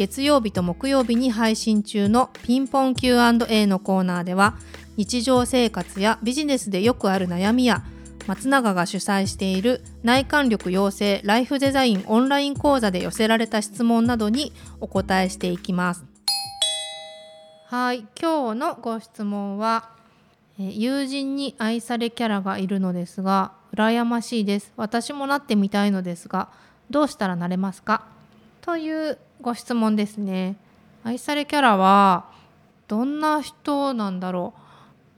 月曜日と木曜日に配信中のピンポン Q&A のコーナーでは日常生活やビジネスでよくある悩みや松永が主催している内観力養成ライフデザインオンライン講座で寄せられた質問などにお答えしていきます。はい、今日のご質問は友人に愛されキャラがいるのですが羨ましいです私もなってみたいのですがどうしたらなれますか？というご質問ですね。愛されキャラはどんな人なんだろう。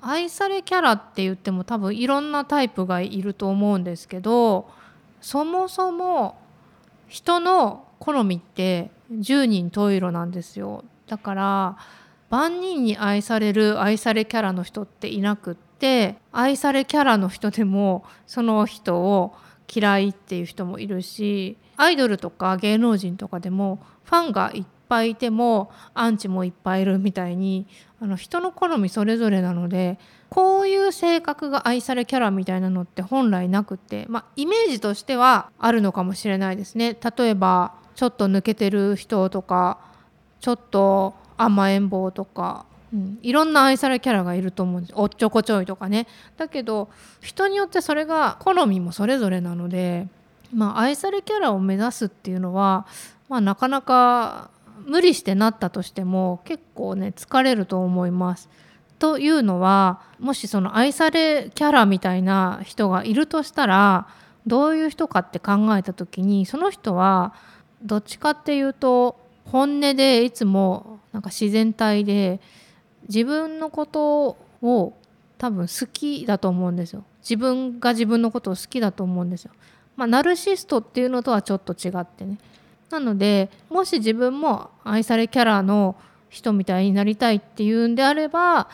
愛されキャラって言っても多分いろんなタイプがいると思うんですけどそもそも人の好みって10人十色なんですよ。だから万人に愛される愛されキャラの人っていなくって愛されキャラの人でもその人を嫌いっていう人もいるしアイドルとか芸能人とかでもファンがいっぱいいてもアンチもいっぱいいるみたいにあの人の好みそれぞれなのでこういう性格が愛されキャラみたいなのって本来なくて、まあ、イメージとしてはあるのかもしれないですね。例えばちょっと抜けてる人とかちょっと甘えん坊とか、うん、いろんな愛されキャラがいると思うんです。おっちょこちょいとかね。だけど人によってそれが好みもそれぞれなので、まあ、愛されキャラを目指すっていうのは、まあ、なかなか無理してなったとしても結構ね疲れると思います。というのはもしその愛されキャラみたいな人がいるとしたらどういう人かって考えた時にその人はどっちかっていうと本音でいつもなんか自然体で自分のことを多分好きだと思うんですよ。自分が自分のことを好きだと思うんですよ。まあナルシストっていうのとはちょっと違ってね。なのでもし自分も愛されキャラの人みたいになりたいっていうんであれば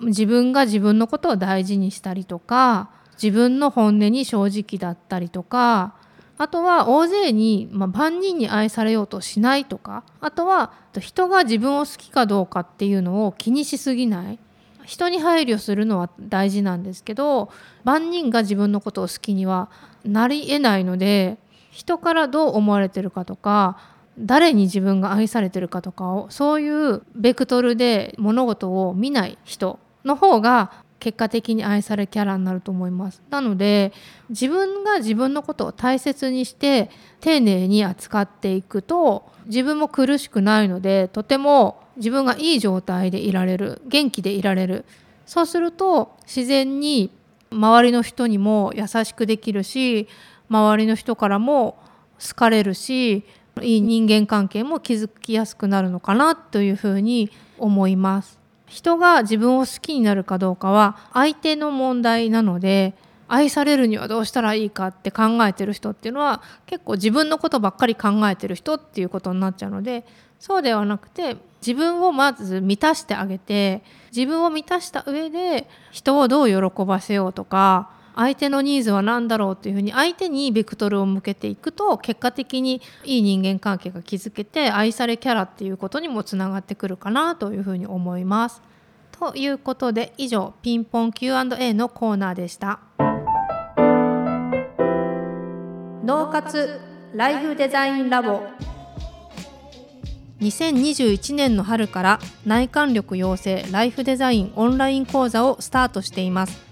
自分が自分のことを大事にしたりとか自分の本音に正直だったりとかあとは大勢に、まあ、万人に愛されようとしないとかあとは人が自分を好きかどうかっていうのを気にしすぎない。人に配慮するのは大事なんですけど万人が自分のことを好きにはなりえないので人からどう思われてるかとか誰に自分が愛されてるかとかをそういうベクトルで物事を見ない人の方が結果的に愛されキャラになると思いますなので自分が自分のことを大切にして丁寧に扱っていくと自分も苦しくないのでとても自分がいい状態でいられる元気でいられるそうすると自然に周りの人にも優しくできるし周りの人からも好かれるしいい人間関係も築きやすくなるのかなというふうに思います。人が自分を好きになるかどうかは相手の問題なので愛されるにはどうしたらいいかって考えてる人っていうのは結構自分のことばっかり考えてる人っていうことになっちゃうのでそうではなくて自分をまず満たしてあげて自分を満たした上で人をどう喜ばせようとか相手のニーズは何だろうというふうに相手にベクトルを向けていくと結果的にいい人間関係が築けて愛されキャラっていうことにもつながってくるかなというふうに思います。ということで以上ピンポン Q&A のコーナーでした。脳活ライフデザインラボ2021年の春から内観力養成ライフデザインオンライン講座をスタートしています。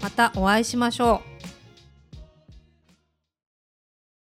またお会いしましょう。